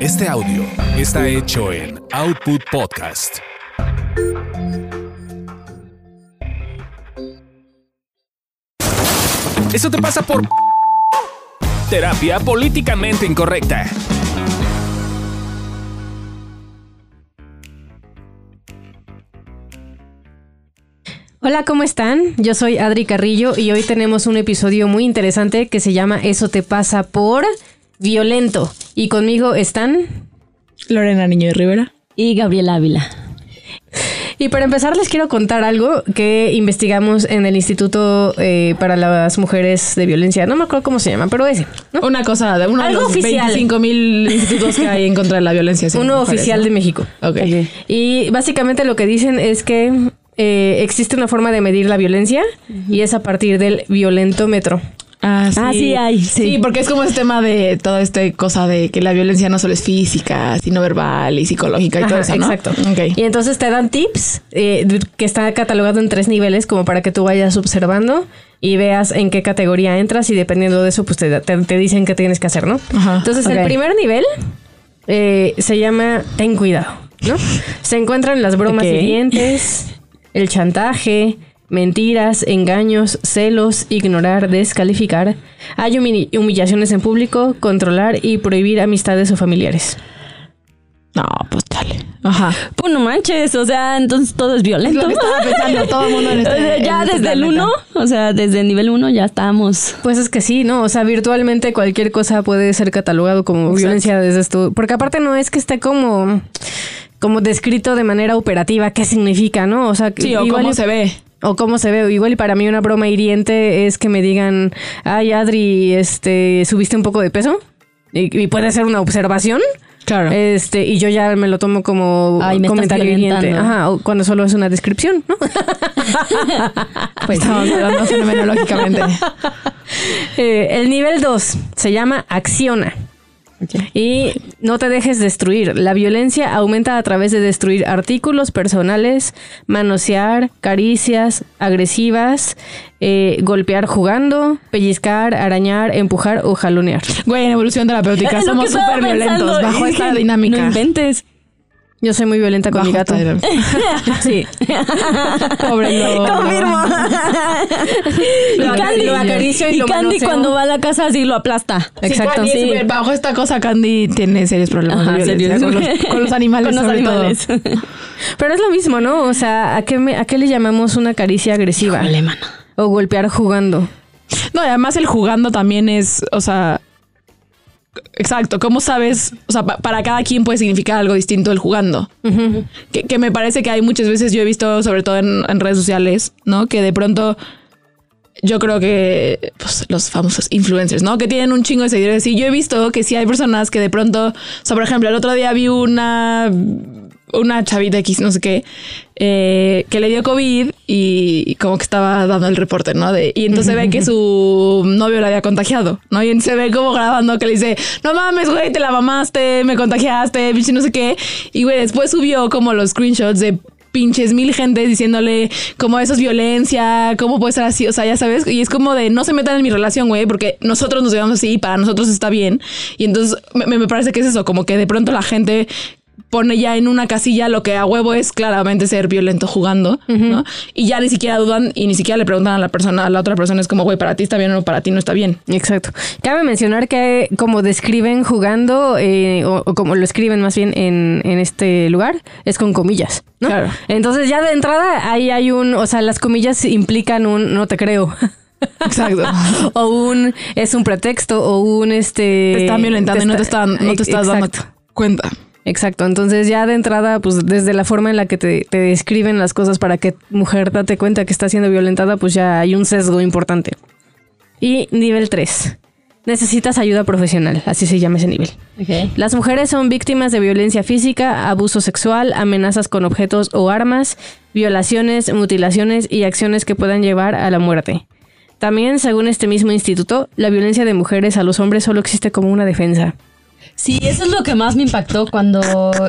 Este audio está hecho en Output Podcast. Eso te pasa por terapia políticamente incorrecta. Hola, ¿cómo están? Yo soy Adri Carrillo y hoy tenemos un episodio muy interesante que se llama Eso te pasa por violento. Y conmigo están Lorena Niño de Rivera. Y Gabriela Ávila. Y para empezar les quiero contar algo que investigamos en el Instituto eh, para las Mujeres de Violencia. No me acuerdo cómo se llama, pero ese. ¿no? Una cosa de uno Algo de los oficial. 25 mil institutos que hay en contra de la violencia. Uno mujeres, oficial ¿no? de México. Ok. Y básicamente lo que dicen es que eh, existe una forma de medir la violencia y es a partir del violentómetro. Ah, sí. Ah, sí hay, sí. Sí, porque es como este tema de toda esta cosa de que la violencia no solo es física, sino verbal y psicológica y todo eso, ¿no? Exacto. Y entonces te dan tips eh, que está catalogado en tres niveles como para que tú vayas observando y veas en qué categoría entras y dependiendo de eso pues te, te- te dicen qué tienes que hacer, ¿no? Ajá. Entonces el primer nivel eh, se llama ten cuidado, ¿no? Se encuentran las bromas Ok. hirientes, el chantaje, mentiras, engaños, celos, ignorar, descalificar. Hay humi- humillaciones en público, controlar y prohibir amistades o familiares. No, pues chale. Ajá. Pues no manches, o sea, entonces todo es Es violento. lo que estaba pensando todo el mundo en O este sea, ya en este desde el planeta. 1, o sea, desde el nivel 1 ya estamos. Pues es que sí, ¿no? O sea, virtualmente cualquier cosa puede ser catalogado como violencia desde esto. Porque aparte no es que esté como, como descrito de manera operativa qué significa, ¿no? O sea, Sí, o igual cómo se ve. O cómo se ve. Igual y para mí una broma hiriente es que me digan, ay, Adri, este, subiste un poco de peso. Y, y puede ser una observación. Claro. Este, y yo ya me lo tomo como Ay, me comentario hiriente. Ajá, o cuando solo es una descripción, ¿no? pues estamos hablando fenomenológicamente. Eh, el nivel 2 se llama acciona. Y no te dejes destruir. La violencia aumenta a través de destruir artículos personales, manosear, caricias agresivas, eh, golpear jugando, pellizcar, arañar, empujar o jalonear. Güey, en evolución terapéutica somos súper violentos bajo esta dinámica. No inventes. Yo soy muy violenta con Bajo mi gato. Sí. Pobre lobo. Confirmo. y Lo- Candy, lo acaricio y y lo Candy manoseo. cuando va a la casa así lo aplasta. Exacto. Sí. Bajo esta cosa, Candy tiene serios problemas Ajá, de violencia con, los, con los animales. Con los sobre todo. animales. Pero es lo mismo, ¿no? O sea, ¿a qué, me- a qué le llamamos una caricia agresiva? Híjole. O golpear jugando. No, y además el jugando también es, o sea, exacto, ¿cómo sabes? O sea, pa- para cada quien puede significar algo distinto el jugando. que, que me parece que hay muchas veces, yo he visto, sobre todo en, en redes sociales, ¿no? Que de pronto yo creo que pues, los famosos influencers, ¿no? Que tienen un chingo de seguidores. Y yo he visto que sí hay personas que de pronto, o sea, por ejemplo, el otro día vi una una chavita X, no sé qué, eh, que le dio COVID y como que estaba dando el reporte, ¿no? Y entonces ve que su novio la había contagiado, ¿no? Y se ve como grabando que le dice, no mames, güey, te la mamaste, me contagiaste, pinche no sé qué. Y güey, después subió como los screenshots de pinches mil gente diciéndole como eso es violencia, cómo puede ser así, o sea, ya sabes, y es como de no se metan en mi relación, güey, porque nosotros nos llevamos así y para nosotros está bien. Y entonces me, me parece que es eso, como que de pronto la gente pone ya en una casilla lo que a huevo es claramente ser violento jugando, ¿no? Y ya ni siquiera dudan y ni siquiera le preguntan a la persona, a la otra persona, es como, güey, para ti está bien o para ti no está bien. Exacto. Cabe mencionar que como describen jugando, eh, o, o como lo escriben más bien en, en este lugar, es con comillas, ¿no? Claro. Entonces ya de entrada ahí hay un, o sea, las comillas implican un no te creo. Exacto. o un es un pretexto o un este Te están violentando y no te está- están, no te estás dando cuenta. Exacto, entonces ya de entrada, pues desde la forma en la que te, te describen las cosas para que mujer date cuenta que está siendo violentada, pues ya hay un sesgo importante. Y nivel 3. Necesitas ayuda profesional, así se llama ese nivel. Las mujeres son víctimas de violencia física, abuso sexual, amenazas con objetos o armas, violaciones, mutilaciones y acciones que puedan llevar a la muerte. También, según este mismo instituto, la violencia de mujeres a los hombres solo existe como una defensa. Sí, eso es lo que más me impactó cuando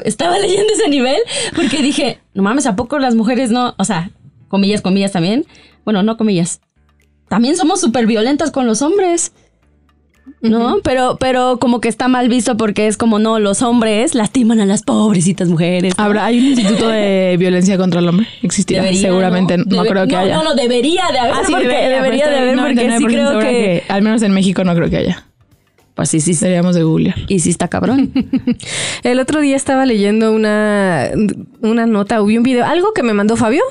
estaba leyendo ese nivel, porque dije, no mames, ¿a poco las mujeres no? O sea, comillas, comillas también. Bueno, no comillas. También somos súper violentas con los hombres. ¿no? Pero, pero como que está mal visto porque es como, no, los hombres lastiman a las pobrecitas mujeres. ¿Habrá, ¿Hay un instituto de violencia contra el hombre? ¿Existirá? Debería, Seguramente no, Debe- creo que no, haya. No, no, debería de haber. Ah, sí, porque debería, debería de haber, porque sí 99% creo que... Al menos en México no creo que haya. Pues sí, sí. Deberíamos de googlear. Y sí está cabrón. El otro día estaba leyendo una, una nota, vi un video, algo que me mandó Fabio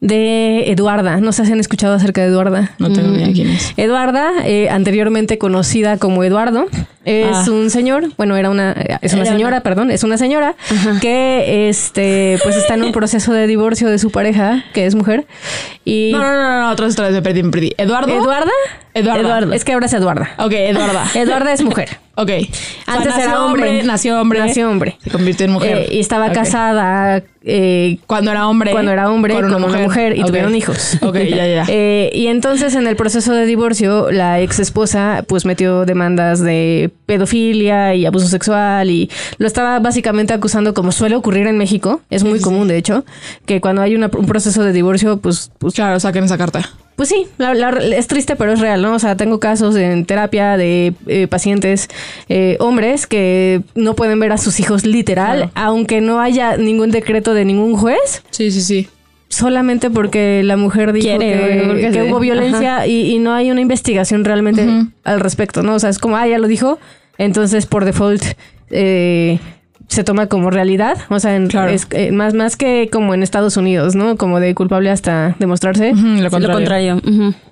de Eduarda. No sé si han escuchado acerca de Eduarda. No tengo ni idea quién es. Eduarda, eh, anteriormente conocida como Eduardo, es Ah. un señor, bueno, era una, es una señora, perdón, es una señora que este, pues está en un proceso de divorcio de su pareja, que es mujer. Y No, no, no, no, otras historias me perdí, me perdí. ¿Eduardo? Eduarda, Eduarda. es que ahora es Eduarda. Ok, Eduarda. Eduarda es mujer. Ok. Antes era hombre. Nació hombre. Nació hombre. Se convirtió en mujer. Eh, y estaba casada eh, Cuando era hombre. cuando era hombre con una mujer, y Ok. tuvieron hijos. Ok, ya, ya. Eh, y entonces en el proceso de divorcio, la ex esposa pues metió demandas de pedofilia y abuso sexual y lo estaba básicamente acusando como suele ocurrir en México. Es muy común, de hecho, que cuando hay una- un proceso de divorcio, pues, pues Claro, saquen esa carta. Pues sí, la- la- es triste, pero es real, ¿no? O sea, tengo casos en terapia de eh, pacientes eh, hombres que no pueden ver a sus hijos literal, Claro. aunque no haya ningún decreto de ningún juez, Sí, sí, sí. solamente porque la mujer dijo Quiere, que, hubo violencia y, y no hay una investigación realmente al respecto, ¿no? O sea, es como, ah, ya lo dijo, entonces por default eh, se toma como realidad, o sea, en- Claro. es, eh, más, más que como en Estados Unidos, ¿no? Como de culpable hasta demostrarse. Lo Lo contrario.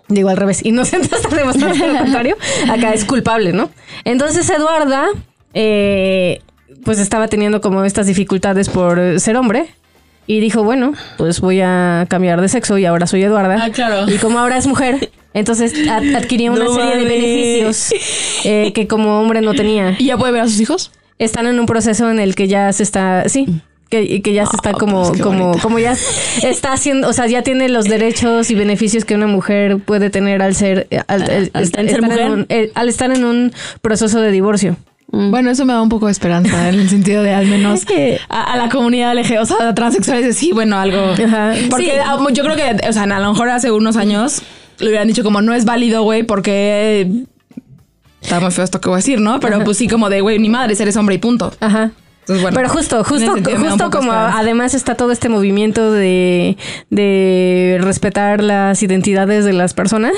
Digo al revés, inocente hasta demostrarse lo contrario. Acá es culpable, ¿no? Entonces Eduarda, eh, pues estaba teniendo como estas dificultades por ser hombre. Y dijo, bueno, pues voy a cambiar de sexo y ahora soy Eduarda. Ah, claro. Y como ahora es mujer, entonces ad- adquirió una No serie de beneficios eh, que como hombre no tenía. ¿Y ya puede ver a sus hijos? Están en un proceso en el que ya se está, sí, que, que ya se está Ah, como, pues como, bonita. como ya está haciendo, o sea, ya tiene los derechos y beneficios que una mujer puede tener al ser, al, al- al estar ser en mujer. un- eh, al estar en un proceso de divorcio. Bueno, eso me da un poco de esperanza en el sentido de al menos a, a la comunidad LG, o sea, transexuales, de sí, bueno, algo. Ajá. Porque Sí. ah, yo creo que, o sea, a lo mejor hace unos años le hubieran dicho como no es válido, güey, porque está muy feo esto que voy a decir, ¿no? Pero pues sí, como de, güey, ni madre, eres hombre y punto. Ajá. Entonces, bueno. Pero justo, justo, justo como esperanza. además está todo este movimiento de, de respetar las identidades de las personas.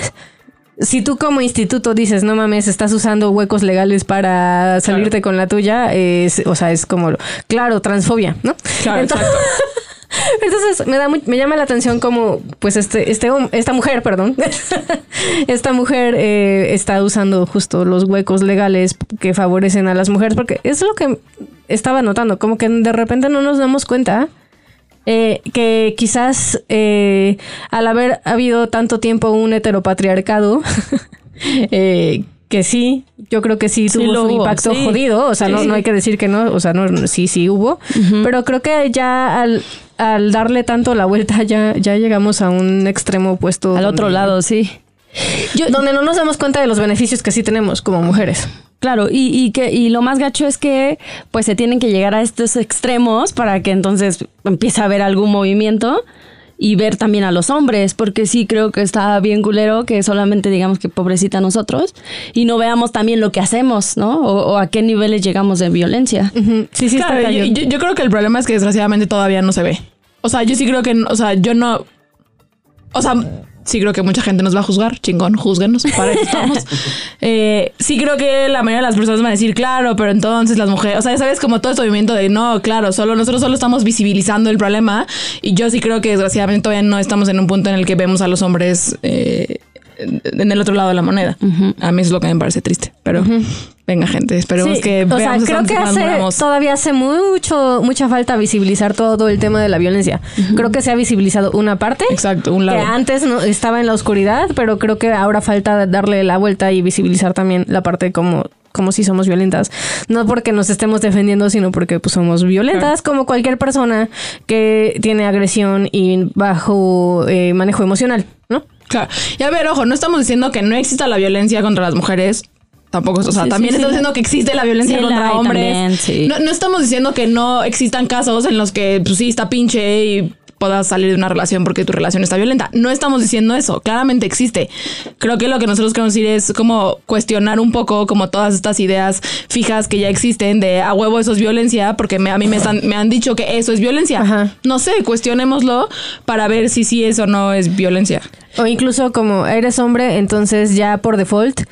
Si tú como instituto dices, no mames, estás usando huecos legales para salirte con la tuya, es, o sea, es como, claro, transfobia, ¿no? Claro, Entonces- exacto. Entonces me da mu- me llama la atención como pues este este esta mujer, perdón, esta mujer eh, está usando justo los huecos legales que favorecen a las mujeres porque es lo que estaba notando, como que de repente no nos damos cuenta eh, que quizás eh, al haber habido tanto tiempo un heteropatriarcado eh, que sí, yo creo que sí Sí tuvo su hubo, impacto sí. jodido, o sea, no, Sí, no hay que decir que no, o sea, no, sí, sí hubo, pero creo que ya al, al darle tanto la vuelta ya, ya llegamos a un extremo opuesto. Al otro lado, sí. Yo- donde no nos damos cuenta de los beneficios que sí tenemos como mujeres. Claro, y, y que y lo más gacho es que pues se tienen que llegar a estos extremos para que entonces empiece a haber algún movimiento y ver también a los hombres, porque sí creo que está bien culero que solamente digamos que pobrecita nosotros y no veamos también lo que hacemos, ¿no? O, o a qué niveles llegamos de violencia. Sí, sí, Claro, está yo, yo- yo creo que el problema es que desgraciadamente todavía no se ve. O sea, yo sí creo que, o sea, yo no. O sea, sí creo que mucha gente nos va a juzgar. Chingón, júzguenos. Para eso estamos. Eh, sí creo que la mayoría de las personas van a decir, claro, pero entonces las mujeres. O sea, sabes, como todo este movimiento de no, claro, solo nosotros solo estamos visibilizando el problema. Y yo sí creo que desgraciadamente todavía no estamos en un punto en el que vemos a los hombres. eh, en el otro lado de la moneda. A mí es lo que me parece triste. Pero venga, gente, esperemos Sí, que o sea, creo que hace, todavía hace mucho, mucha falta visibilizar todo el tema de la violencia. Creo que se ha visibilizado una parte. Exacto, un lado. Que antes no, estaba en la oscuridad, pero creo que ahora falta darle la vuelta y visibilizar también la parte como como si somos violentas. No porque nos estemos defendiendo, sino porque pues, somos violentas, como cualquier persona que tiene agresión y bajo eh, manejo emocional, ¿no? Claro. Y a ver, ojo, no estamos diciendo que no exista la violencia contra las mujeres. Tampoco, o sea, Sí, también sí, estamos sí. diciendo que existe la violencia la contra hombres. también, no, no estamos diciendo que no existan casos en los que, pues sí, está pinche y puedas salir de una relación porque tu relación está violenta. No estamos diciendo eso, claramente existe. Creo que lo que nosotros queremos decir es como cuestionar un poco como todas estas ideas fijas que ya existen de a huevo eso es violencia, porque me- a mí me, están- me han dicho que eso es violencia. Ajá. No sé, cuestionémoslo para ver si sí es o no es violencia. O incluso como eres hombre, entonces ya por default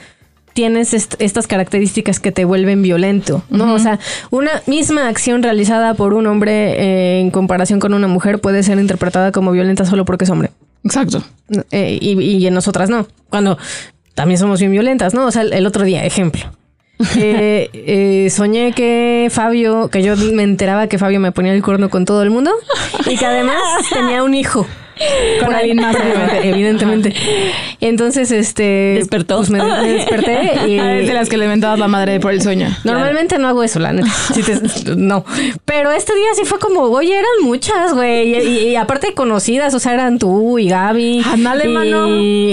tienes est- estas características que te vuelven violento, ¿no? O sea, una misma acción realizada por un hombre eh, en comparación con una mujer puede ser interpretada como violenta solo porque es hombre. Exacto. Eh, y, y en nosotras no. Cuando también somos bien violentas, ¿no? O sea, el, el otro día, ejemplo. Eh, soñé que Fabio, que yo me enteraba que Fabio me ponía el cuerno con todo el mundo y que además tenía un hijo. Con alguien más, evidentemente. evidentemente. Entonces, este. Despertó. pues me, me desperté y. Ver, de las que le mentabas la madre por el sueño. Normalmente no hago eso, la neta. Te- no. Pero este día sí fue como, oye, eran muchas, güey. Y, y- y aparte conocidas, o sea, eran tú y Gaby. Ándale, y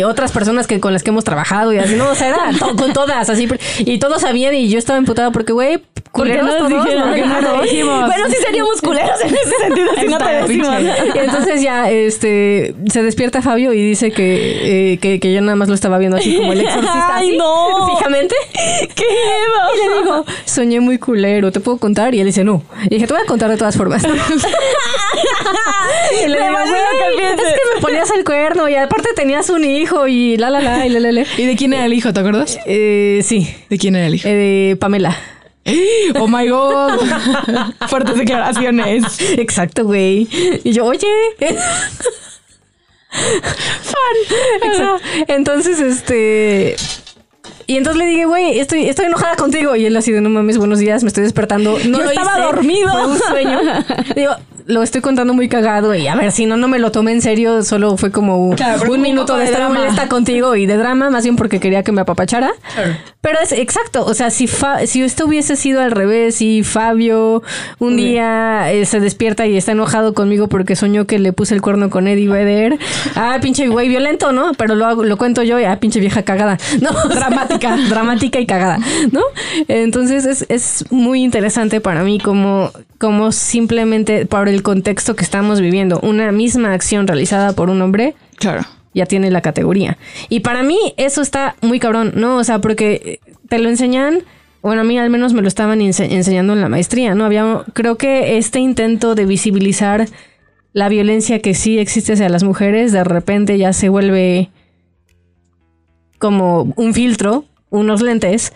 mano. otras personas que con las que hemos trabajado y así, no, o sea, era to- con todas, así. Y todos sabían y yo estaba emputada porque, güey, culeros no nos todos, dijeron? no me ¿Por no dijimos? Bueno, sí seríamos culeros en ese sentido si no te decimos. Y entonces ya, este, se despierta Fabio y dice que, eh, que, que yo nada más lo estaba viendo así como el exorcista. Ay, así, no. Fijamente. ¡Qué miedo! Y le digo, soñé muy culero, ¿te puedo contar? Y él dice, no. Y dije, te voy a contar de todas formas. y le digo, valió "Güey, lo que es pienses". que me ponías el cuerno y aparte tenías un hijo y la, la, la, y la, la, la. ¿Y de quién era el hijo? ¿Te acuerdas? Eh, sí, ¿De quién era el hijo? eh, de Pamela. Oh my god. Fuertes declaraciones. Exacto, güey. Y yo, oye. Fan. Entonces, este. Y entonces le dije, güey, estoy, estoy enojada contigo. Y él así de, no mames, buenos días, me estoy despertando. No Yo lo estaba hice, dormido. Fue un sueño. Digo, lo estoy contando muy cagado. Y a ver, si no, no me lo tomé en serio. Solo fue como Claro, un minuto de de estar molesta contigo y de drama, más bien porque quería que me apapachara. Pero es exacto. O sea, si, Fa- si esto hubiese sido al revés, si Fabio un día eh, se despierta y está enojado conmigo porque soñó que le puse el cuerno con Eddie Vedder. Ah, pinche güey violento, ¿no? Pero lo, hago- lo cuento yo y ah, pinche vieja cagada. No, dramática, dramática y cagada, ¿no? Entonces es, es muy interesante para mí como, como simplemente por el contexto que estamos viviendo, una misma acción realizada por un hombre Claro. ya tiene la categoría. Y para mí eso está muy cabrón, ¿no? O sea, porque te lo enseñan, bueno, a mí al menos me lo estaban ense- enseñando en la maestría, ¿no? Había, creo que este intento de visibilizar la violencia que sí existe hacia las mujeres, de repente ya se vuelve como un filtro, unos lentes,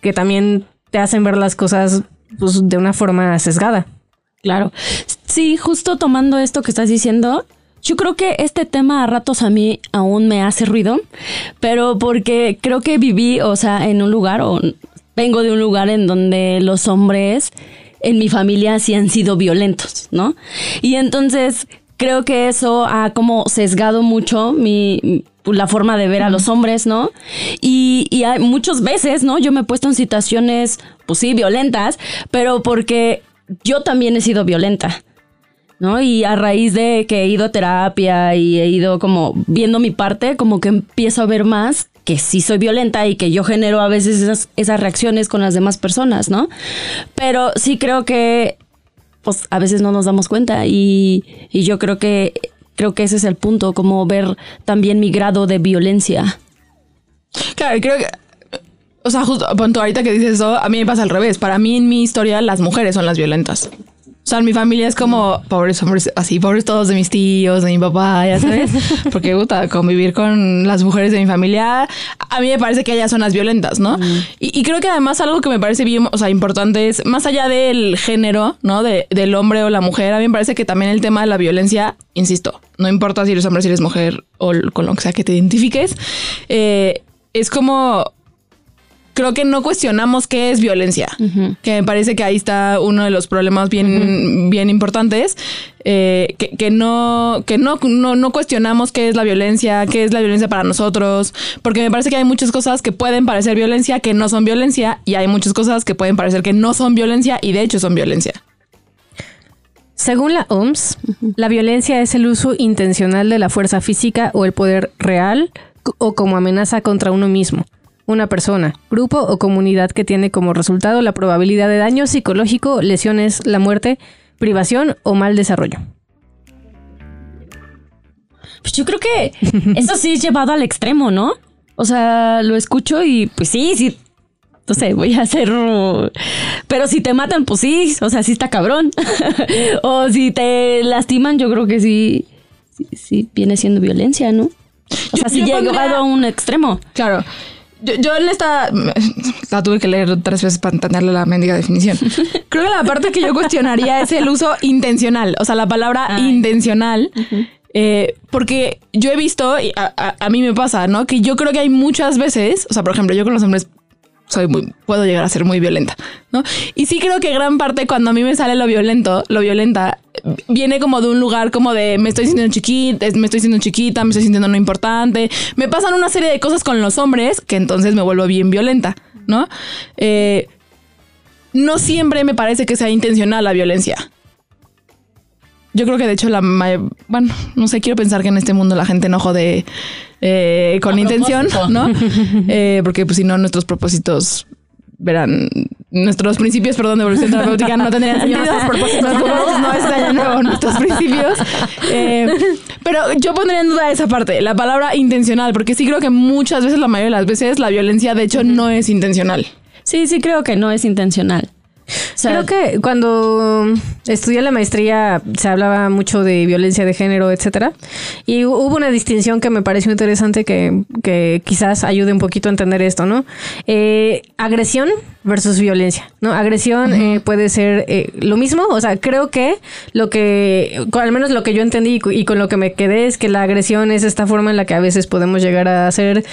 que también te hacen ver las cosas pues, de una forma sesgada. Claro. Sí, justo tomando esto que estás diciendo, yo creo que este tema a ratos a mí aún me hace ruido, pero porque creo que viví, o sea, en un lugar, o vengo de un lugar en donde los hombres en mi familia sí han sido violentos, ¿no? Y entonces creo que eso ha como sesgado mucho mi la forma de ver a los hombres, ¿no? Y, y hay muchas veces, ¿no? Yo me he puesto en situaciones, pues sí, violentas, pero porque yo también he sido violenta. ¿no? Y a raíz de que he ido a terapia y he ido como viendo mi parte, como que empiezo a ver más que sí soy violenta y que yo genero a veces esas, esas reacciones con las demás personas, ¿no? Pero sí creo que, pues a veces no nos damos cuenta y, y yo creo que, creo que ese es el punto, como ver también mi grado de violencia. Claro, creo que. O sea, justo ahorita que dices eso, a mí me pasa al revés. Para mí, en mi historia, las mujeres son las violentas. O sea, en mi familia es como pobres hombres, así, pobres todos de mis tíos, de mi papá, ya sabes. Porque, puta, convivir con las mujeres de mi familia, a mí me parece que ellas son las violentas, ¿no? Y, y creo que además algo que me parece bien, o sea, importante es, más allá del género, ¿no? De, del hombre o la mujer, a mí me parece que también el tema de la violencia, insisto, no importa si eres hombre, si eres mujer o con lo que sea que te identifiques, eh, es como creo que no cuestionamos qué es violencia. Que me parece que ahí está uno de los problemas bien, bien importantes. eh, que, que no, que no, no, no cuestionamos qué es la violencia, qué es la violencia para nosotros. Porque me parece que hay muchas cosas que pueden parecer violencia, que no son violencia, y hay muchas cosas que pueden parecer que no son violencia y de hecho son violencia. Según la OMS, la violencia es el uso intencional de la fuerza física o el poder real o como amenaza contra uno mismo, una persona, grupo o comunidad que tiene como resultado la probabilidad de daño psicológico, lesiones, la muerte, privación o mal desarrollo. Pues yo creo que eso sí es llevado al extremo, ¿no? O sea, lo escucho y pues sí, sí. No sé, voy a hacer. Pero si te matan, pues sí. O sea, sí está cabrón. o si te lastiman, yo creo que sí. Sí, sí viene siendo violencia, ¿no? O Yo- sea, sí yo llevado pondría- a un extremo. Claro. Yo, yo en esta la tuve que leer tres veces para entenderle la mendiga definición. Creo que la parte que yo cuestionaría es el uso intencional, o sea, la palabra intencional. eh, porque yo he visto, y a, a- a mí me pasa, ¿no? Que yo creo que hay muchas veces, o sea, por ejemplo, yo con los hombres soy muy, puedo llegar a ser muy violenta, ¿no? Y sí creo que gran parte cuando a mí me sale lo violento, lo violenta, viene como de un lugar como de me estoy sintiendo chiquita, me estoy sintiendo chiquita, me estoy sintiendo no importante. Me pasan una serie de cosas con los hombres que entonces me vuelvo bien violenta, ¿no? Eh, no siempre me parece que sea intencional la violencia. Yo creo que de hecho la bueno, no sé, quiero pensar que en este mundo la gente no jode eh, con intención, ¿no? Eh, porque pues si no nuestros propósitos verán nuestros principios, perdón, de evolución terapéutica no tendrían sentido. Nuestros propósitos no están nuevo nuestros principios. Eh, pero yo pondría en duda esa parte, la palabra intencional, porque sí creo que muchas veces, la mayoría de las veces, la violencia de hecho no es intencional. Sí, sí creo que no es intencional. O sea, Creo que cuando estudié la maestría se hablaba mucho de violencia de género, etcétera. Y hu- hubo una distinción que me pareció interesante que, que quizás ayude un poquito a entender esto, ¿no? Eh, agresión versus violencia, ¿no? Agresión eh, puede ser eh, lo mismo, o sea, creo que lo que, al menos lo que yo entendí y con lo que me quedé es que la agresión es esta forma en la que a veces podemos llegar a ser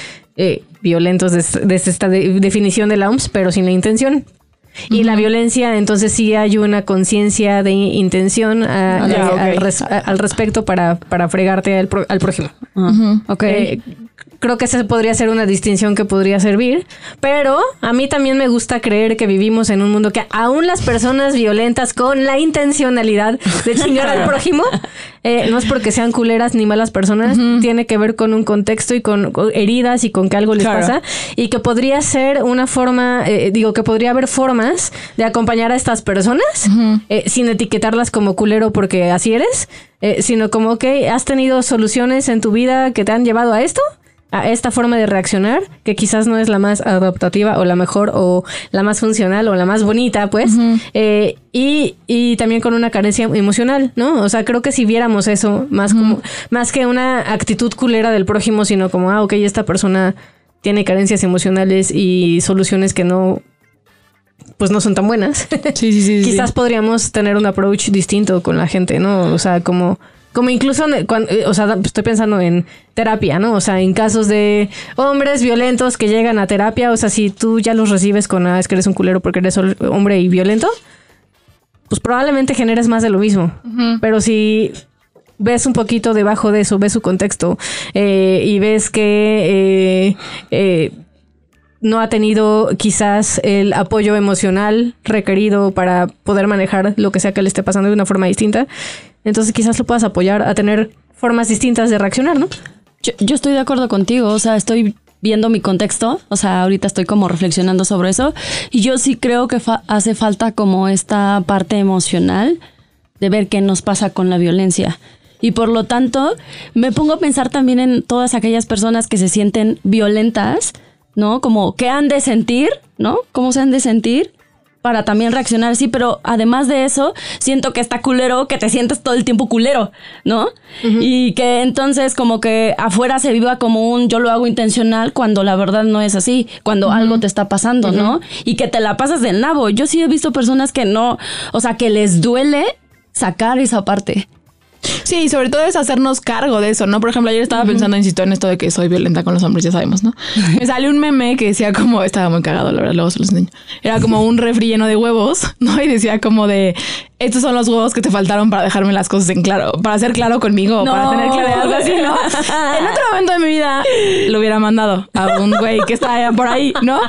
violentos desde, desde esta de- definición de la OMS, pero sin la intención. Y la violencia, entonces sí hay una conciencia de intención a- Ya, a- al, res- a- al respecto para, para fregarte al, pro- al prójimo. ah, ok. Eh, creo que esa podría ser una distinción que podría servir, pero a mí también me gusta creer que vivimos en un mundo que aún las personas violentas con la intencionalidad de chingar al prójimo, eh, no es porque sean culeras ni malas personas, tiene que ver con un contexto y con, con heridas y con que algo les Claro. pasa y que podría ser una forma, eh, digo, que podría haber formas de acompañar a estas personas eh, sin etiquetarlas como culero porque así eres, eh, sino como que has tenido soluciones en tu vida que te han llevado a esto a esta forma de reaccionar, que quizás no es la más adaptativa o la mejor o la más funcional o la más bonita, pues, eh, y, y también con una carencia emocional, ¿no? O sea, creo que si viéramos eso más como, más que una actitud culera del prójimo, sino como, ah, ok, esta persona tiene carencias emocionales y soluciones que no, pues no son tan buenas. Sí, sí, sí. sí. Quizás podríamos tener un approach distinto con la gente, ¿no? O sea, como, como incluso, en- cuan- eh, o sea, estoy pensando en terapia, ¿no? O sea, en casos de hombres violentos que llegan a terapia, o sea, si tú ya los recibes con, ah, es que eres un culero porque eres hombre y violento, pues probablemente generes más de lo mismo. Pero si ves un poquito debajo de eso, ves su contexto eh, y ves que... eh, eh, no ha tenido quizás el apoyo emocional requerido para poder manejar lo que sea que le esté pasando de una forma distinta. Entonces quizás lo puedas apoyar a tener formas distintas de reaccionar, ¿no? Yo, estoy de acuerdo contigo, o sea, estoy viendo mi contexto, o sea, ahorita estoy como reflexionando sobre eso y yo sí creo que hace falta como esta parte emocional de ver qué nos pasa con la violencia. Y por lo tanto, me pongo a pensar también en todas aquellas personas que se sienten violentas, ¿no? Como qué han de sentir, ¿no? ¿Cómo se han de sentir? Para también reaccionar así, pero además de eso, siento que está culero que te sientes todo el tiempo culero, ¿no? Y que entonces como que afuera se viva como un yo lo hago intencional cuando la verdad no es así, cuando algo te está pasando, ¿no? Y que te la pasas del nabo. Yo sí he visto personas que no, o sea, que les duele sacar esa parte. Sí, sobre todo es hacernos cargo de eso, ¿no? Por ejemplo, ayer estaba pensando, insisto, en esto de que soy violenta con los hombres, ya sabemos, ¿no? Me salió un meme que decía como, estaba muy cagado, la verdad, luego se los enseño. Era como un refri lleno de huevos, ¿no? Y decía como de, estos son los huevos que te faltaron para dejarme las cosas en claro, para ser claro conmigo, para tener claridad, así, ¿no? En otro momento de mi vida lo hubiera mandado a un güey que está por ahí, ¿no?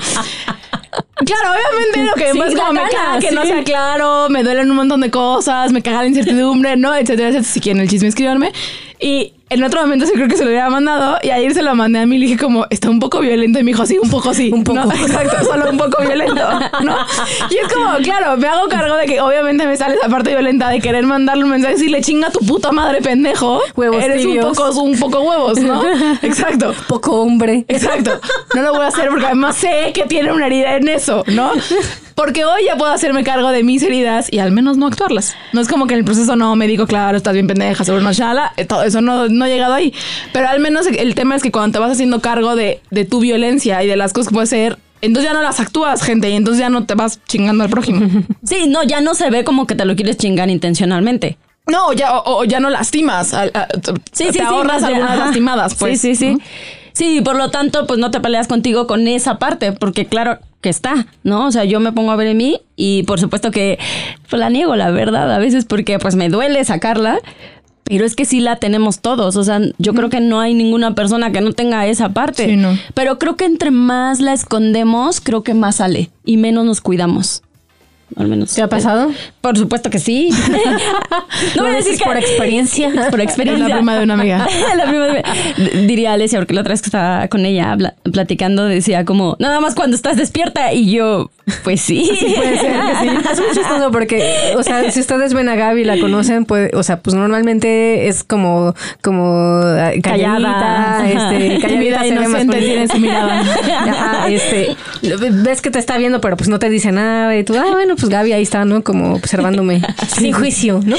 Claro, obviamente lo que Sí, más como me caga que no sea claro, me duelen un montón de cosas, me caga la incertidumbre, ¿no? Etcétera, etcétera. Si quieren el chisme, escríbanme. Y en otro momento sí creo que se lo hubiera mandado y ayer se lo mandé a mí y le dije como, está un poco violento y me dijo, sí, un poco sí. Un poco. ¿no? Exacto, solo un poco violento, ¿no? Y es como, claro, me hago cargo de que obviamente me sale esa parte violenta de querer mandarle un mensaje y decirle, chinga tu puta madre, pendejo. Huevos Eres un poco, un poco huevos, ¿no? Exacto. Poco hombre. Exacto. No lo voy a hacer porque además sé que tiene una herida en eso, ¿no? Porque hoy ya puedo hacerme cargo de mis heridas y al menos no actuarlas. No es como que en el proceso no me digo, claro, estás bien pendeja, seguro no shala. eh, Todo eso no, no he llegado ahí. Pero al menos el tema es que cuando te vas haciendo cargo de, de tu violencia y de las cosas que puede ser, entonces ya no las actúas, gente, y entonces ya no te vas chingando al prójimo. Sí, no, ya no se ve como que te lo quieres chingar intencionalmente. No, ya, o, o ya no lastimas. a- Sí, sí, te sí, ahorras de- algunas ajá. lastimadas, pues. Sí, sí, sí. Sí, por lo tanto, pues no te peleas contigo con esa parte, porque claro que está, ¿no? O sea, yo me pongo a ver en mí y por supuesto que pues, la niego, la verdad, a veces porque pues me duele sacarla, pero es que sí la tenemos todos, o sea, yo creo que no hay ninguna persona que no tenga esa parte. Sí, no. Pero creo que entre más la escondemos, creo que más sale y menos nos cuidamos. Al menos. ¿Te ha pasado? Por supuesto que sí. no voy a decir que por experiencia. Por experiencia. la prima de una amiga. La prima de- D- Diría Alesia, porque la otra vez que estaba con ella platicando, decía como, nada más cuando estás despierta. Y yo, pues sí. Puede ser que sí. Es muy chistoso porque, o sea, si ustedes ven a Gaby y la conocen, pues, o sea, pues normalmente es como, como eh, Callada. este, calladita, se ve inocente, bonita. tiene su mirada. Ajá, este, ves que te está viendo, pero pues no te dice nada y tú, ah, bueno, pues Gaby ahí está, ¿no? Como observándome sin juicio, ¿no?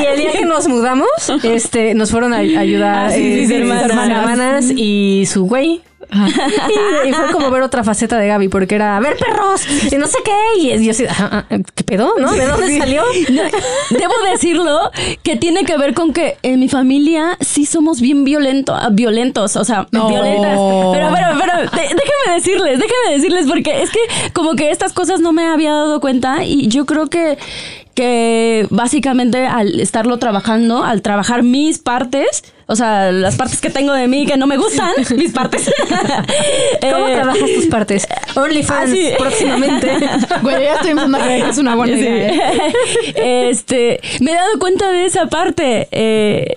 Y el día que nos mudamos, este, nos fueron a a ayudar Ah, sí, sí, eh, sí, mis hermanas. hermanas y su güey. Y, fue como ver otra faceta de Gaby, porque era, a ver, perros, y no sé qué. Y yo así, "Ah, ¿qué pedo? ¿No? ¿De dónde salió? Debo decirlo que tiene que ver con que en mi familia sí somos bien violento, ah, violentos, o sea, No. violentas. Pero, pero, pero, de- déjame decirles, déjame decirles, porque es que como que estas cosas no me había dado cuenta y yo creo que, que básicamente al estarlo trabajando, al trabajar mis partes, o sea, las partes que tengo de mí que no me gustan, mis partes. ¿Cómo Eh, trabajas tus partes? OnlyFans así. próximamente. Güey, ya estoy creer que es una buena Sí. idea. ¿eh? Este, me he dado cuenta de esa parte. eh,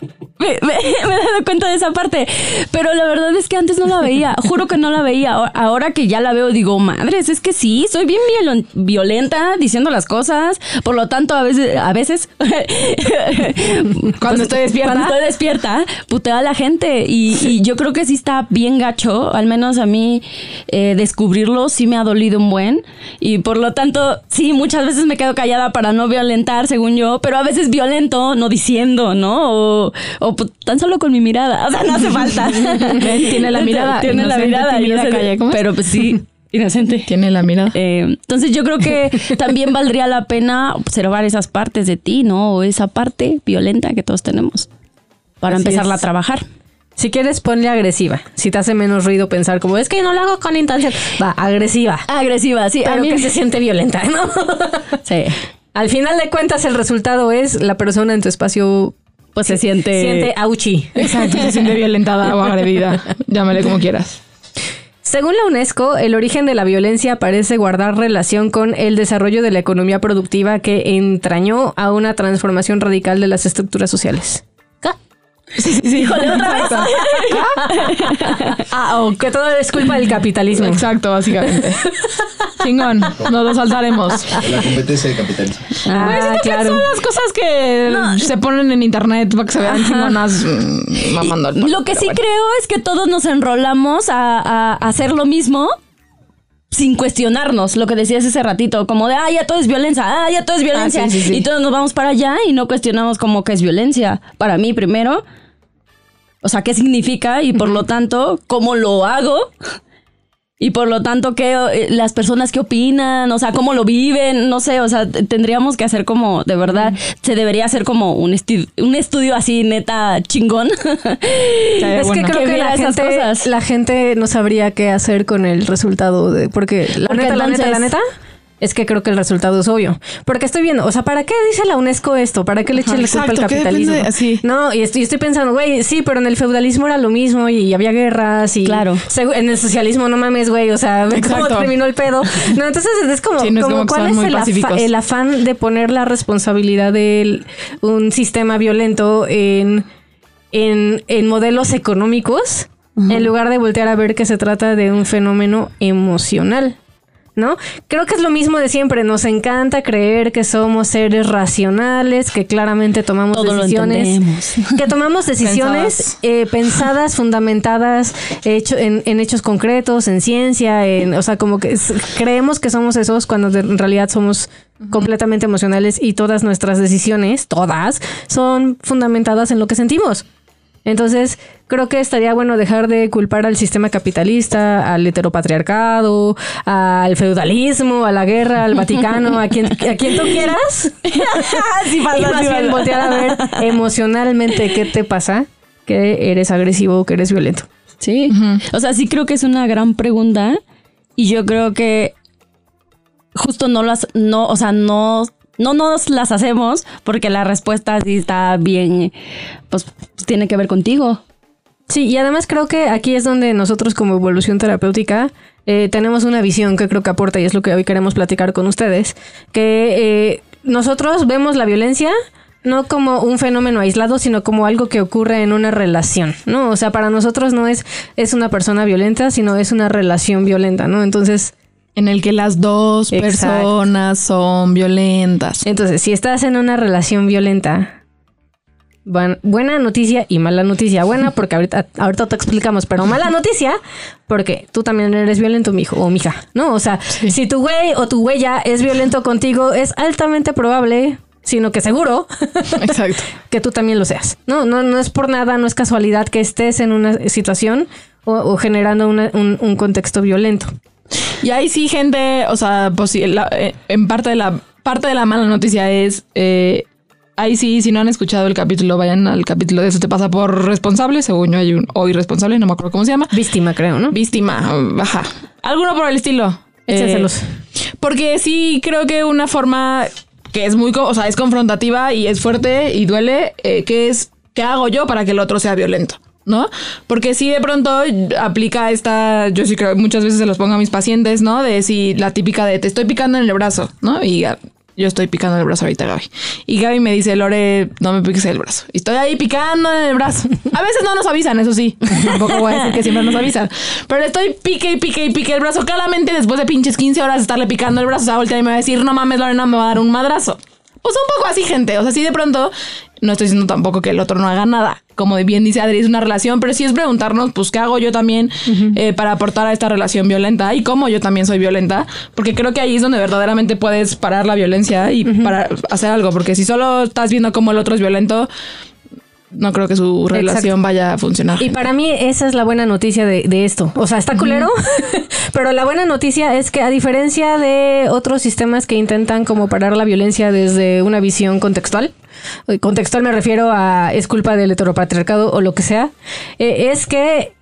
me, me- me he dado cuenta de esa parte. Pero la verdad es que antes no la veía. Juro que no la veía. Ahora- que ya la veo, digo, madres, es que sí, soy bien violenta diciendo las cosas. Por lo tanto, a veces, a veces. Cuando estoy despierta. Cuando estoy despierta, puteo a la gente. Y, y yo creo que sí está bien gacho. Al menos a mí eh, descubrirlo sí me ha dolido un buen. Y por lo tanto, sí, muchas veces me quedo callada para no violentar, según yo. Pero a veces violento, no diciendo, ¿no? O, o pu- tan solo con mi mirada. O sea, no hace falta. Ven, tiene la mirada Tiene la mirada. inocente. calla, ¿cómo? Pero pues sí, inocente. Tiene la mirada. Eh, entonces yo creo que también valdría la pena observar esas partes de ti, ¿no? O esa parte violenta que todos tenemos para Así empezarla es. a trabajar. Si quieres, ponle agresiva. Si te hace menos ruido pensar como, es que no lo hago con intención. Va, agresiva. Agresiva, sí. a Pero mí- que se siente violenta, ¿no? Sí. Al final de cuentas, el resultado es la persona en tu espacio Pues se siente... siente auchi. Exacto, se siente violentada o agredida. Llámale como quieras. Según la UNESCO, el origen de la violencia parece guardar relación con el desarrollo de la economía productiva que entrañó a una transformación radical de las estructuras sociales. Sí, sí, sí. Híjole, otra vez. Ah, o que todo es culpa del capitalismo. Exacto, básicamente. Chingón. Nos lo saltaremos. La competencia de capitalismo. Ah, claro. Son las cosas que se ponen en internet para que se vean chingonas mm, mamando Lo que sí bueno. creo es que todos nos enrolamos a, a- hacer lo mismo sin cuestionarnos, lo que decías ese ratito, como de, ah, ya todo es violencia, ah, ya todo es violencia, sí, sí, sí. y todos nos vamos para allá y no cuestionamos como que es violencia. Para mí primero, o sea, qué significa y por lo tanto, cómo lo hago. Y por lo tanto, ¿qué, eh, las personas que opinan, o sea, cómo lo viven, no sé, o sea, tendríamos que hacer como, de verdad, se debería hacer como un, esti- un estudio así, neta, chingón. Es bueno. que creo Que la gente, cosas. la gente no sabría qué hacer con el resultado de porque la Porque neta, la neta, la neta es que creo que el resultado es obvio. Porque estoy viendo, o sea, ¿para qué dice la UNESCO esto? ¿Para qué le echa Ajá, la culpa al exacto, ¿qué capitalismo? No, y estoy, estoy pensando, güey, sí, pero en el feudalismo era lo mismo y había guerras y Claro. en el socialismo no mames, güey, o sea, cómo terminó el pedo. No, entonces es como, Sí, no es como como que cuál es el, afa- el afán de poner la responsabilidad de un sistema violento en en, en modelos económicos, en lugar de voltear a ver que se trata de un fenómeno emocional. ¿No? Creo que es lo mismo de siempre. Nos encanta creer que somos seres racionales, que claramente tomamos Todo decisiones. Que tomamos decisiones eh, pensadas, fundamentadas, hecho, en, en hechos concretos, en ciencia, en, o sea, como que es- creemos que somos esos cuando en realidad somos completamente emocionales y todas nuestras decisiones, todas, son fundamentadas en lo que sentimos. Entonces, creo que estaría bueno dejar de culpar al sistema capitalista, al heteropatriarcado, al feudalismo, a la guerra, al Vaticano, a quien, a quien tú quieras. y más bien voltear a ver emocionalmente qué te pasa, que eres agresivo o que eres violento. Sí. O sea, sí creo que es una gran pregunta y yo creo que justo no las, no, o sea, no, no nos las hacemos porque la respuesta sí está bien, pues, tiene que ver contigo. Sí, y además creo que aquí es donde nosotros como evolución terapéutica eh, tenemos una visión que creo que aporta y es lo que hoy queremos platicar con ustedes, que eh, nosotros vemos la violencia no como un fenómeno aislado, sino como algo que ocurre en una relación, ¿no? O sea, para nosotros no es, es una persona violenta, sino es una relación violenta, ¿no? Entonces, En el que las dos Exacto. personas son violentas. entonces, si estás en una relación violenta, Buena, buena noticia y mala noticia. Buena porque ahorita, ahorita te explicamos, pero mala noticia porque tú también eres violento, mijo o mija, ¿no? O sea, si tu güey o tu huella es violento contigo, es altamente probable, sino que seguro, Exacto. que tú también lo seas. No, no, no es por nada, no es casualidad que estés en una situación o, o generando una- un, un contexto violento. Y ahí sí, gente, o sea, pues la- eh, en parte de la parte de la mala noticia es eh, ahí sí, si no han escuchado el capítulo, vayan al capítulo de eso te pasa por responsable, según yo hay un o irresponsable, no me acuerdo cómo se llama. Víctima, creo, ¿no? Víctima, ajá. Alguno por el estilo. Échenselos. Eh, porque sí creo que una forma que es muy, o sea, es confrontativa y es fuerte y duele, eh, que es ¿qué hago yo para que el otro sea violento? ¿No? Porque si de pronto aplica esta, yo sí creo, muchas veces se los pongo a mis pacientes, ¿no? De si la típica de te estoy picando en el brazo, ¿no? Y yo estoy picando el brazo ahorita, Gaby. Y Gaby me dice, Lore, no me piques el brazo. Y estoy ahí picando en el brazo. A veces no nos avisan, eso sí. Tampoco voy a decir siempre nos avisan. Pero le estoy pique y pique y pique el brazo. Claramente después de pinches 15 horas de estarle picando el brazo, se va a y me va a decir, no mames, Lore, no me va a dar un madrazo. Pues un poco así, gente. O sea, sí de pronto, no estoy diciendo tampoco que el otro no haga nada. Como bien dice Adri, es una relación, pero sí es preguntarnos, pues, ¿qué hago yo también eh, para aportar a esta relación violenta? Y cómo yo también soy violenta. Porque creo que ahí es donde verdaderamente puedes parar la violencia y para hacer algo. Porque si solo estás viendo cómo el otro es violento, no creo que su relación vaya a funcionar. Y para mí esa es la buena noticia de, de esto. O sea, está culero, pero la buena noticia es que a diferencia de otros sistemas que intentan como parar la violencia desde una visión contextual, eh, contextual me refiero a es culpa del heteropatriarcado o lo que sea, eh, es que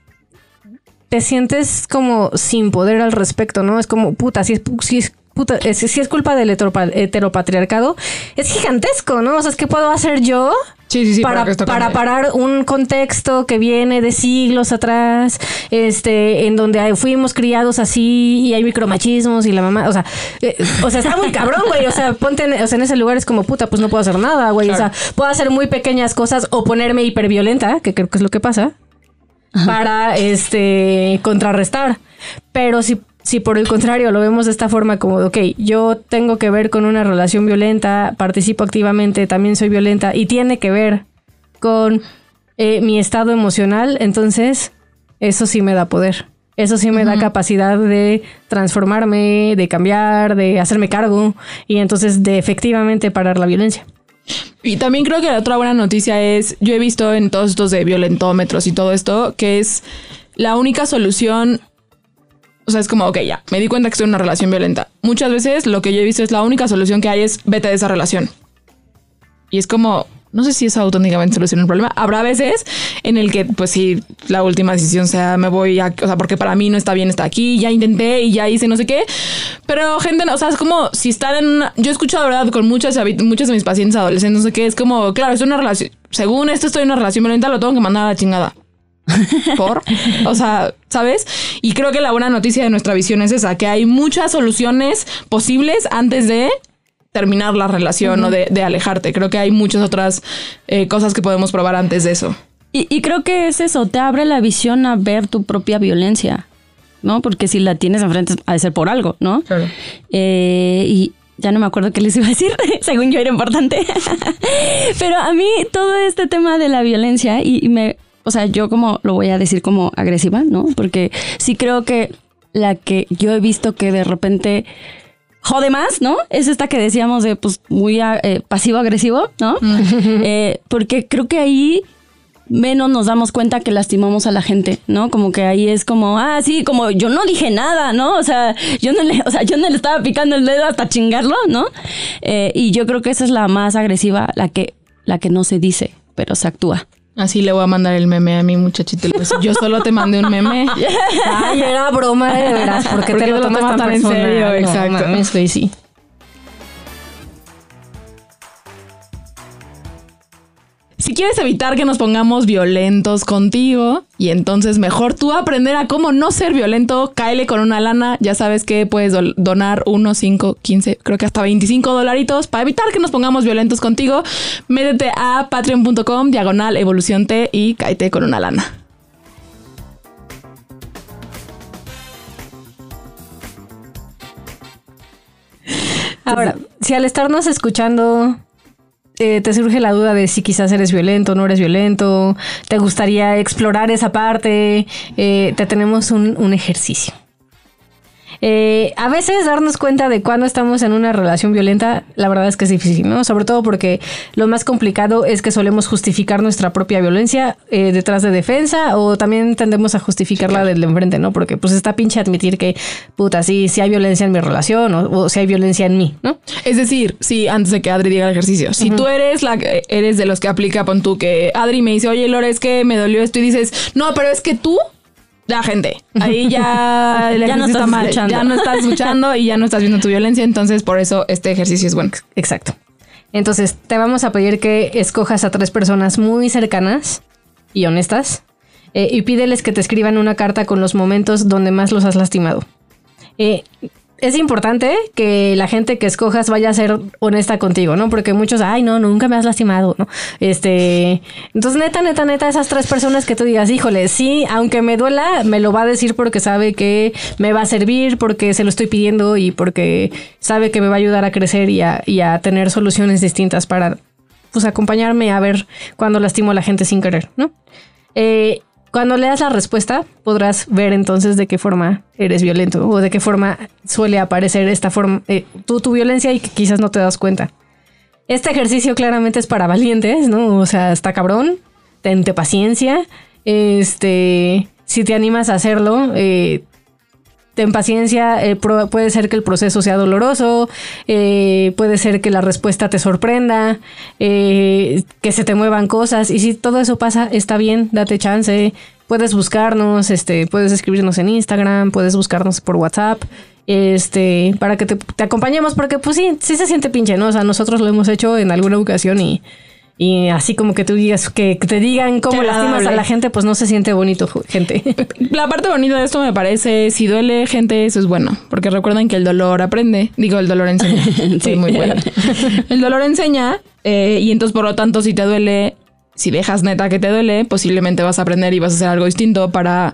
te sientes como sin poder al respecto, ¿no? Es como, puta, si es, si es, puta, eh, si es culpa del heteropa- heteropatriarcado, es gigantesco, ¿no? O sea, es que puedo hacer yo Sí, sí, sí, para, para parar un contexto que viene de siglos atrás, este, en donde fuimos criados así y hay micromachismos y la mamá, o sea, eh, o sea, está muy cabrón, güey, o sea, ponte en, o sea, en ese lugar es como puta, pues no puedo hacer nada, güey, o sea, puedo hacer muy pequeñas cosas o ponerme hiperviolenta, que creo que es lo que pasa, para, este, contrarrestar, pero si si por el contrario lo vemos de esta forma como, ok, yo tengo que ver con una relación violenta, participo activamente, también soy violenta y tiene que ver con eh, mi estado emocional, entonces eso sí me da poder. Eso sí me da capacidad de transformarme, de cambiar, de hacerme cargo y entonces de efectivamente parar la violencia. Y también creo que la otra buena noticia es, yo he visto en todos estos de violentómetros y todo esto, que es la única solución. O sea, es como, ok, ya, me di cuenta que estoy en una relación violenta. Muchas veces lo que yo he visto es la única solución que hay es vete de esa relación. Y es como, no sé si eso auténticamente soluciona el problema. Habrá veces en el que, pues sí, la última decisión sea me voy a, o sea, porque para mí no está bien estar aquí, ya intenté y ya hice no sé qué. Pero gente, o sea, es como si están en una, yo he escuchado, ¿verdad? Con muchas, muchos de mis pacientes adolescentes, no sé qué, es como, claro, es una relación, según esto estoy en una relación violenta, lo tengo que mandar a la chingada. Por, o sea, ¿sabes? Y creo que la buena noticia de nuestra visión es esa, que hay muchas soluciones posibles antes de terminar la relación o de, de alejarte. Creo que hay muchas otras eh, cosas que podemos probar antes de eso. Y, y creo que es eso, te abre la visión a ver tu propia violencia, ¿no? Porque si la tienes enfrente ha de ser por algo, ¿no? Claro. Eh, y ya no me acuerdo qué les iba a decir, según yo era importante. Pero a mí todo este tema de la violencia y, y me, o sea, yo como lo voy a decir como agresiva, ¿no? Porque sí creo que la que yo he visto que de repente jode más, ¿no? Es esta que decíamos de pues muy eh, pasivo-agresivo, ¿no? Eh, porque creo que ahí menos nos damos cuenta que lastimamos a la gente, ¿no? Como que ahí es como, ah, sí, como yo no dije nada, ¿no? O sea, yo no le, o sea, yo no le estaba picando el dedo hasta chingarlo, ¿no? Eh, y yo creo que esa es la más agresiva, la que, la que no se dice, pero se actúa. Así le voy a mandar el meme a mi muchachito. Yo solo te mandé un meme. Ay, era broma de veras. ¿Por qué ¿Por te lo lo tomas tomas tan, tan en serio? No Exacto. mames, sí. Si quieres evitar que nos pongamos violentos contigo y entonces mejor tú aprender a cómo no ser violento, cáele con una lana. Ya sabes que puedes do- donar 1, 5, 15, creo que hasta 25 dolaritos para evitar que nos pongamos violentos contigo. Métete a patreon.com, diagonal evolución T y cáete con una lana. Ahora, si al estarnos escuchando eh, te surge la duda de si quizás eres violento o no eres violento, te gustaría explorar esa parte, eh, te tenemos un, un ejercicio. Eh, a veces darnos cuenta de cuando estamos en una relación violenta, la verdad es que es difícil, ¿no? Sobre todo porque lo más complicado es que solemos justificar nuestra propia violencia eh, detrás de defensa o también tendemos a justificarla del de enfrente, ¿no? Porque pues está pinche admitir que, puta, sí, sí hay violencia en mi relación o, o si hay violencia en mí, ¿no? Es decir, si antes de que Adri diga el ejercicio, si tú eres la que- eres de los que aplica, pon tú que Adri me dice, oye, Lore, es que me dolió esto y dices, no, pero es que tú, la gente, ahí ya Ya no está mal, escuchando. ya no estás escuchando y ya no estás viendo tu violencia, entonces por eso este ejercicio es bueno. Exacto. Entonces, te vamos a pedir que escojas a tres personas muy cercanas y honestas eh, y pídeles que te escriban una carta con los momentos donde más los has lastimado. Eh, es importante que la gente que escojas vaya a ser honesta contigo, ¿no? Porque muchos, ay, no, nunca me has lastimado, ¿no? Este, entonces, neta, neta, neta, esas tres personas que tú digas, híjole, sí, aunque me duela, me lo va a decir porque sabe que me va a servir, porque se lo estoy pidiendo y porque sabe que me va a ayudar a crecer y a, y a tener soluciones distintas para, pues, acompañarme a ver cuando lastimo a la gente sin querer, ¿no? Eh, cuando leas la respuesta, podrás ver entonces de qué forma eres violento o de qué forma suele aparecer esta forma, eh, tu, tu violencia y que quizás no te das cuenta. Este ejercicio claramente es para valientes, ¿no? O sea, está cabrón, tente paciencia. Este, si te animas a hacerlo, eh, ten paciencia, eh, puede ser que el proceso sea doloroso, eh, puede ser que la respuesta te sorprenda, eh, que se te muevan cosas y si todo eso pasa, está bien, date chance, puedes buscarnos, este, puedes escribirnos en Instagram, puedes buscarnos por WhatsApp, este, para que te, te acompañemos porque pues sí, sí se siente pinche, ¿no? O sea, nosotros lo hemos hecho en alguna ocasión y... Y así como que tú digas, que, te digan cómo lastimas a la gente, pues no se siente bonito, gente. La parte bonita de esto me parece, si duele gente, eso es bueno, porque recuerden que el dolor aprende, digo, el dolor enseña. Soy muy buena. El dolor enseña eh, y entonces por lo tanto si te duele, si dejas neta que te duele, posiblemente vas a aprender y vas a hacer algo distinto para,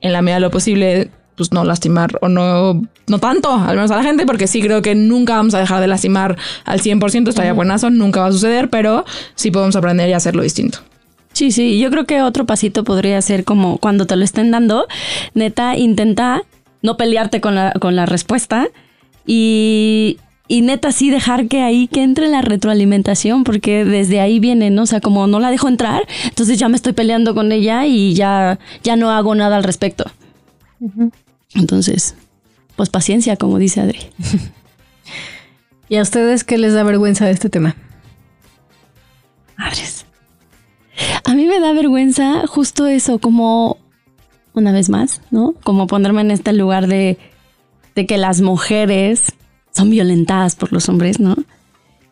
en la medida de lo posible, pues no lastimar o no, no tanto, al menos a la gente, porque sí creo que nunca vamos a dejar de lastimar al 100%, estaría buenazo, nunca va a suceder, pero sí podemos aprender y hacerlo distinto. Sí, sí, yo creo que otro pasito podría ser como cuando te lo estén dando, neta, intenta no pelearte con la, con la respuesta y, y neta sí dejar que ahí que entre la retroalimentación, porque desde ahí viene, ¿no? O sea, como no la dejo entrar, entonces ya me estoy peleando con ella y ya, ya no hago nada al respecto. Entonces, pues paciencia, como dice Adri. ¿Y a ustedes qué les da vergüenza de este tema? Madres. A mí me da vergüenza justo eso, como una vez más, ¿no? Como ponerme en este lugar de, de que las mujeres son violentadas por los hombres, ¿no?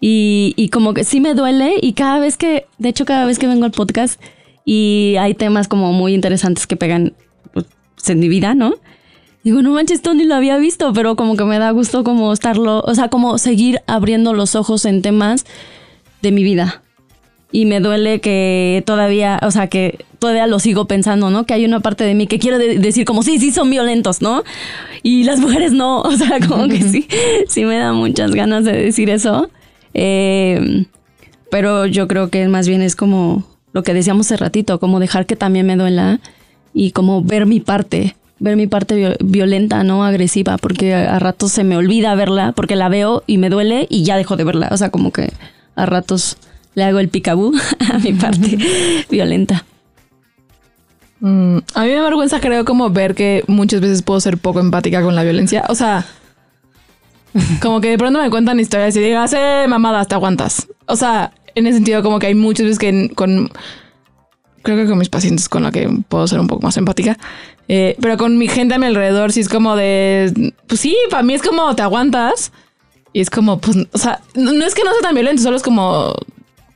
Y, y como que sí me duele y cada vez que, de hecho cada vez que vengo al podcast y hay temas como muy interesantes que pegan pues, en mi vida, ¿no? Digo, no manches, esto ni lo había visto, pero como que me da gusto como estarlo, o sea, como seguir abriendo los ojos en temas de mi vida. y me duele que todavía, o sea, que todavía lo sigo pensando, ¿no? Que hay una parte de mí que quiero de- decir como, sí, sí son violentos, ¿no? Y las mujeres no, o sea, como que sí, sí me da muchas ganas de decir eso. Eh, pero yo creo que más bien es como lo que decíamos hace ratito, como dejar que también me duela y como ver mi parte, ver mi parte vio- violenta, no agresiva, porque a, ratos se me olvida verla, porque la veo y me duele y ya dejo de verla. O sea, como que a ratos le hago el picabú a mi parte violenta. Mm, a mí me da vergüenza, creo, como ver que muchas veces puedo ser poco empática con la violencia. O sea, como que de pronto me cuentan historias y digas, eh, mamadas, te aguantas. O sea, en ese sentido, como que hay muchas veces que con. Creo que con mis pacientes con la que puedo ser un poco más empática. Eh, pero con mi gente a mi alrededor, sí es como de. Pues sí, para mí es como te aguantas. Y es como, pues, o sea, no, no es que no sea tan violento, solo es como.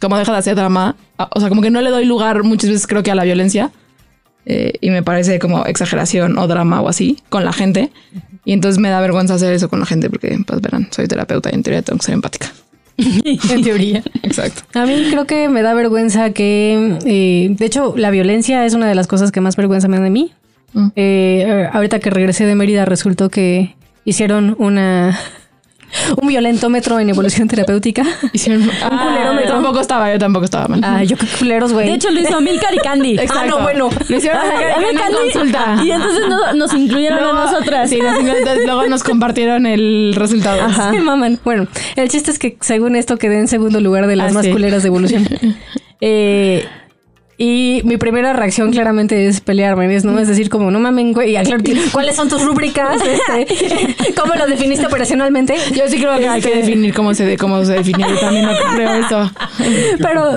Como deja de hacer drama. O sea, como que no le doy lugar muchas veces, creo que a la violencia. Eh, y me parece como exageración o drama o así con la gente. Y entonces me da vergüenza hacer eso con la gente porque, pues verán, soy terapeuta y en teoría tengo que ser empática. En teoría. Exacto. A mí creo que me da vergüenza que, eh, de hecho, la violencia es una de las cosas que más vergüenza me da de mí. Mm. Eh, ahorita que regresé de Mérida resultó que hicieron una un violentómetro en evolución terapéutica. Hicieron un culerómetro. Yo tampoco estaba, yo tampoco estaba mal. Ah, yo qué culeros, güey. De hecho, lo hizo Milcar y Candy. Exacto. ah, no, bueno. Lo hicieron Ah, a Candy. consulta. Y entonces no- nos incluyeron Luego- a nosotras. Sí, nos incluyeron, entonces luego nos compartieron el resultado. Ajá. Me maman. Bueno, el chiste es que según esto quedé en segundo lugar de las Ah, más sí. culeras de evolución. Eh, y mi primera reacción claramente es pelearme, es, ¿no? Es decir, como, no mamen, güey, ¿cuáles son tus rúbricas? Este, ¿Cómo lo definiste operacionalmente? Yo sí creo que hay que definir cómo se, cómo se define. Yo también no creo eso. Pero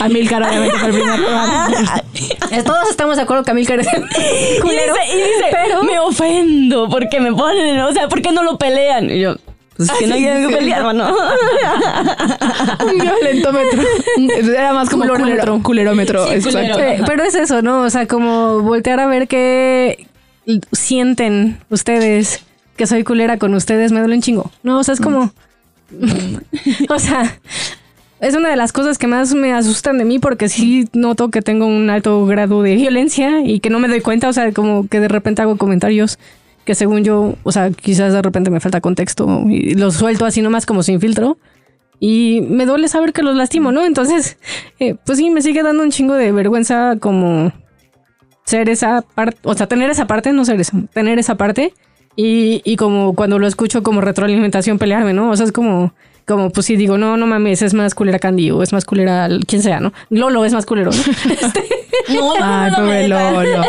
A Milcar obviamente fue el primer todos estamos de acuerdo que Amilcar es Y dice, culero. y dice, pero me ofendo porque me ponen, o sea, ¿por qué no lo pelean? Y yo, pues que no quieren que ¿no? Un violentómetro. Era más como Culerómetro. culerómetro. culerómetro. exacto. Pero es eso, ¿no? O sea, como voltear a ver qué sienten ustedes que soy culera con ustedes, me duele un chingo. No, o sea, es como. o sea, es una de las cosas que más me asustan de mí porque sí noto que tengo un alto grado de violencia y que no me doy cuenta. O sea, como que de repente hago comentarios que según yo, o sea, quizás de repente me falta contexto y los suelto así nomás como sin filtro. Y me duele saber que los lastimo, ¿no? Entonces, eh, pues sí, me sigue dando un chingo de vergüenza como ser esa parte, o sea, tener esa parte, no ser eso, tener esa parte. Y, y como cuando lo escucho como retroalimentación pelearme, ¿no? O sea, es como, como pues sí, digo, no, no mames, es más culera Candy o es más culera quien sea, ¿no? Lolo es más culero, ¿no? Este, No, Ay, pobre Lolo.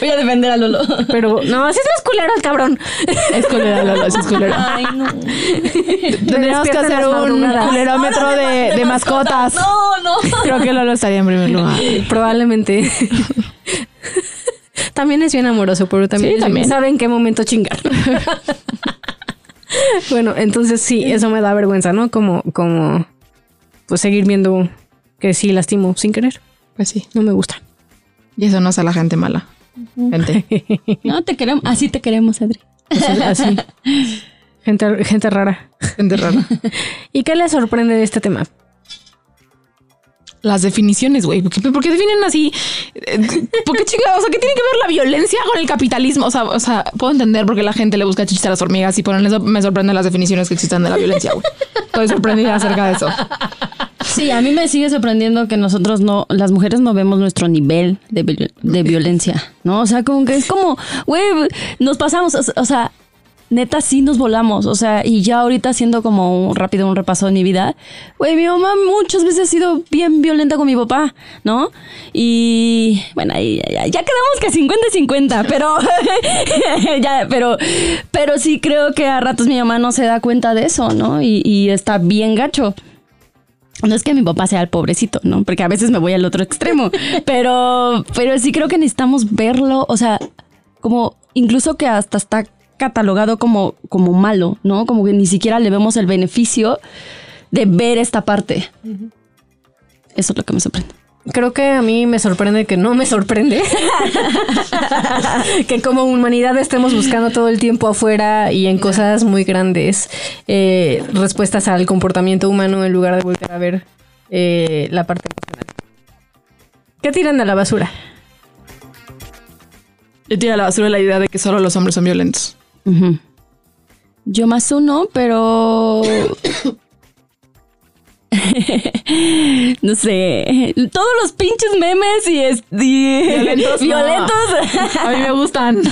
Voy a defender a Lolo. pero no, sí es más culero el cabrón. Es culera, Lolo, sí es culera. Ay, no. Tendríamos que hacer un culerómetro de, de mascotas. No, no. Creo que Lolo estaría en primer lugar. Probablemente. también es bien amoroso, pero también, Sí, también. sabe en qué momento chingar. bueno, entonces sí, eso me da vergüenza, ¿no? Como, como, pues seguir viendo que sí lastimo sin querer. Pues sí. No me gusta. Y eso no es a la gente mala. Gente. No te queremos. Así te queremos, Adri. Así. así. Gente, gente rara. Gente rara. ¿Y qué les sorprende de este tema? Las definiciones, güey. ¿Por por definen así? Eh, ¿Por qué chingados? O sea, ¿qué tiene que ver la violencia con el capitalismo? O sea, o sea, puedo entender por qué la gente le busca chistes a las hormigas y ponen eso. Me sorprenden las definiciones que existen de la violencia, güey. Estoy sorprendida acerca de eso. Sí, a mí me sigue sorprendiendo que nosotros no, las mujeres no vemos nuestro nivel de, de violencia, ¿no? O sea, como que es como, güey, nos pasamos, o sea, neta sí nos volamos, o sea, y ya ahorita haciendo como un- rápido un repaso de mi vida, güey, mi mamá muchas veces ha sido bien violenta con mi papá, ¿no? Y bueno, ahí ya, ya quedamos que 50 y 50, pero ya, pero, pero sí creo que a ratos mi mamá no se da cuenta de eso, ¿no? Y, y está bien gacho. No es que mi papá sea el pobrecito, ¿no? Porque a veces me voy al otro extremo. Pero, pero sí creo que necesitamos verlo. O sea, como incluso que hasta está catalogado como, como malo, ¿no? Como que ni siquiera le vemos el beneficio de ver esta parte. Eso es lo que me sorprende. Creo que a mí me sorprende que no me sorprende. que como humanidad estemos buscando todo el tiempo afuera y en cosas muy grandes eh, respuestas al comportamiento humano en lugar de volver a ver eh, la parte emocional. ¿Qué tiran a la basura? Yo tiro a la basura la idea de que solo los hombres son violentos. Ujú. Yo más uno, pero... no sé. Todos los pinches memes y, es- y- Violentos, no. violentos. A mí me gustan.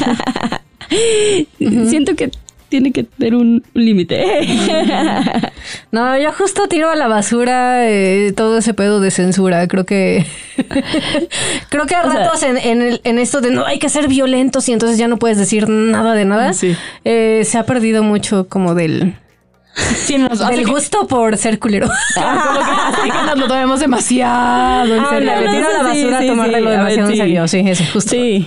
Siento que tiene que tener un límite. No, yo justo tiro a la basura eh, todo ese pedo de censura. Creo que. creo que a sea- ratos en, en, el- en esto de no hay que ser violentos y entonces ya no puedes decir nada de nada. Sí. eh, se ha perdido mucho como del, Sí, nos que- gusto por ser culero. Como que nos lo tomemos demasiado en Ah, serio. le tiro a la basura sí, a sí, lo a ver, demasiado en serio. Sí, eso, justo. sí.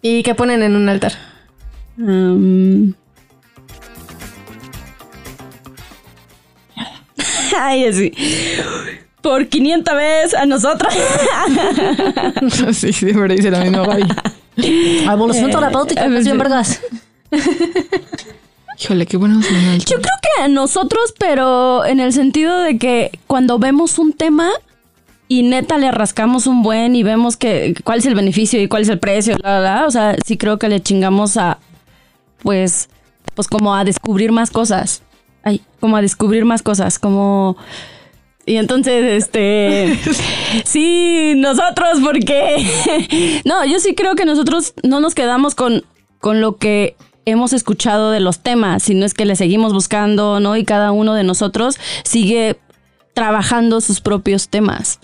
¿Y qué ponen en un altar? Um, Ay, así. Por 500 veces a nosotros. Sí, siempre dice lo mismo, Gaby. Evolución terapéutica, eh, sí. vergas. Híjole, qué bueno Yo creo que a nosotros, pero en el sentido de que cuando vemos un tema y neta le rascamos un buen y vemos que cuál es el beneficio y cuál es el precio, la, la, la, o sea, sí creo que le chingamos a, pues, pues como a descubrir más cosas. Ay, como a descubrir más cosas, como... Y entonces, este, sí, nosotros, porque, no, yo sí creo que nosotros no nos quedamos con, con lo que hemos escuchado de los temas, sino es que le seguimos buscando, ¿no? Y cada uno de nosotros sigue trabajando sus propios temas.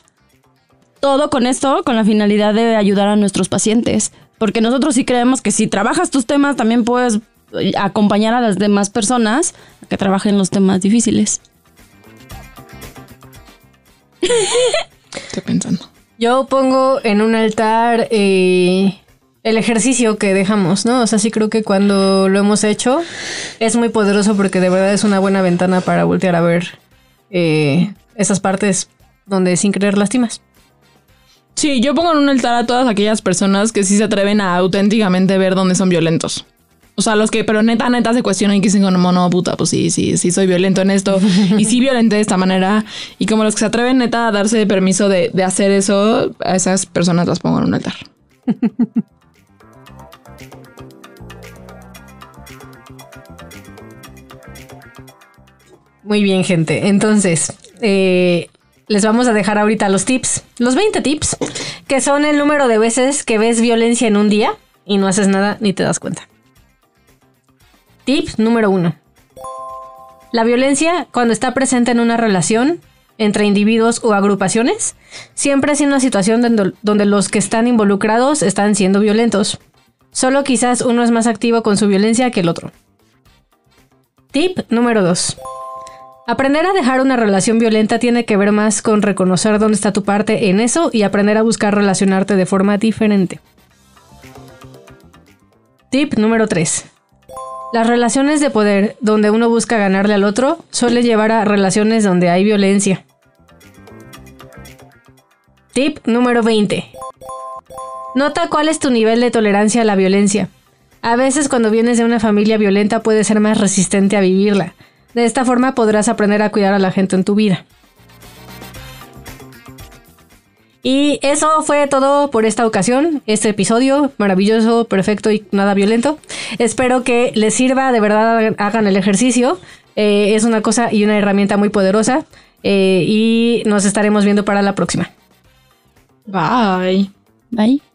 Todo con esto, con la finalidad de ayudar a nuestros pacientes, porque nosotros sí creemos que si trabajas tus temas, también puedes eh, acompañar a las demás personas a que trabajen los temas difíciles. Estoy pensando. Yo pongo en un altar eh, el ejercicio que dejamos, ¿no? O sea, sí creo que cuando lo hemos hecho es muy poderoso porque de verdad es una buena ventana para voltear a ver eh, esas partes donde sin querer lastimas. Sí, yo pongo en un altar a todas aquellas personas que sí se atreven a auténticamente ver dónde son violentos. O sea, los que, pero neta, neta se cuestionan y que dicen como, no, puta, pues sí, sí, sí soy violento en esto. y sí violenté de esta manera. Y como los que se atreven neta a darse permiso de, de hacer eso, a esas personas las pongo en un altar. Muy bien, gente. Entonces, eh, les vamos a dejar ahorita los tips, los 20 tips, que son el número de veces que ves violencia en un día y no haces nada ni te das cuenta. Tip número uno. La violencia, cuando está presente en una relación entre individuos o agrupaciones, siempre es una situación donde, donde los que están involucrados están siendo violentos. Solo quizás uno es más activo con su violencia que el otro. Tip número 2. Aprender a dejar una relación violenta tiene que ver más con reconocer dónde está tu parte en eso y aprender a buscar relacionarte de forma diferente. Tip número 3. Las relaciones de poder donde uno busca ganarle al otro suelen llevar a relaciones donde hay violencia. Tip número 20. Nota cuál es tu nivel de tolerancia a la violencia. A veces cuando vienes de una familia violenta puedes ser más resistente a vivirla. De esta forma podrás aprender a cuidar a la gente en tu vida. Y eso fue todo por esta ocasión, este episodio maravilloso, perfecto y nada violento. Espero que les sirva, de verdad hagan el ejercicio. Eh, es una cosa y una herramienta muy poderosa. Eh, y nos estaremos viendo para la próxima. Bye. Bye.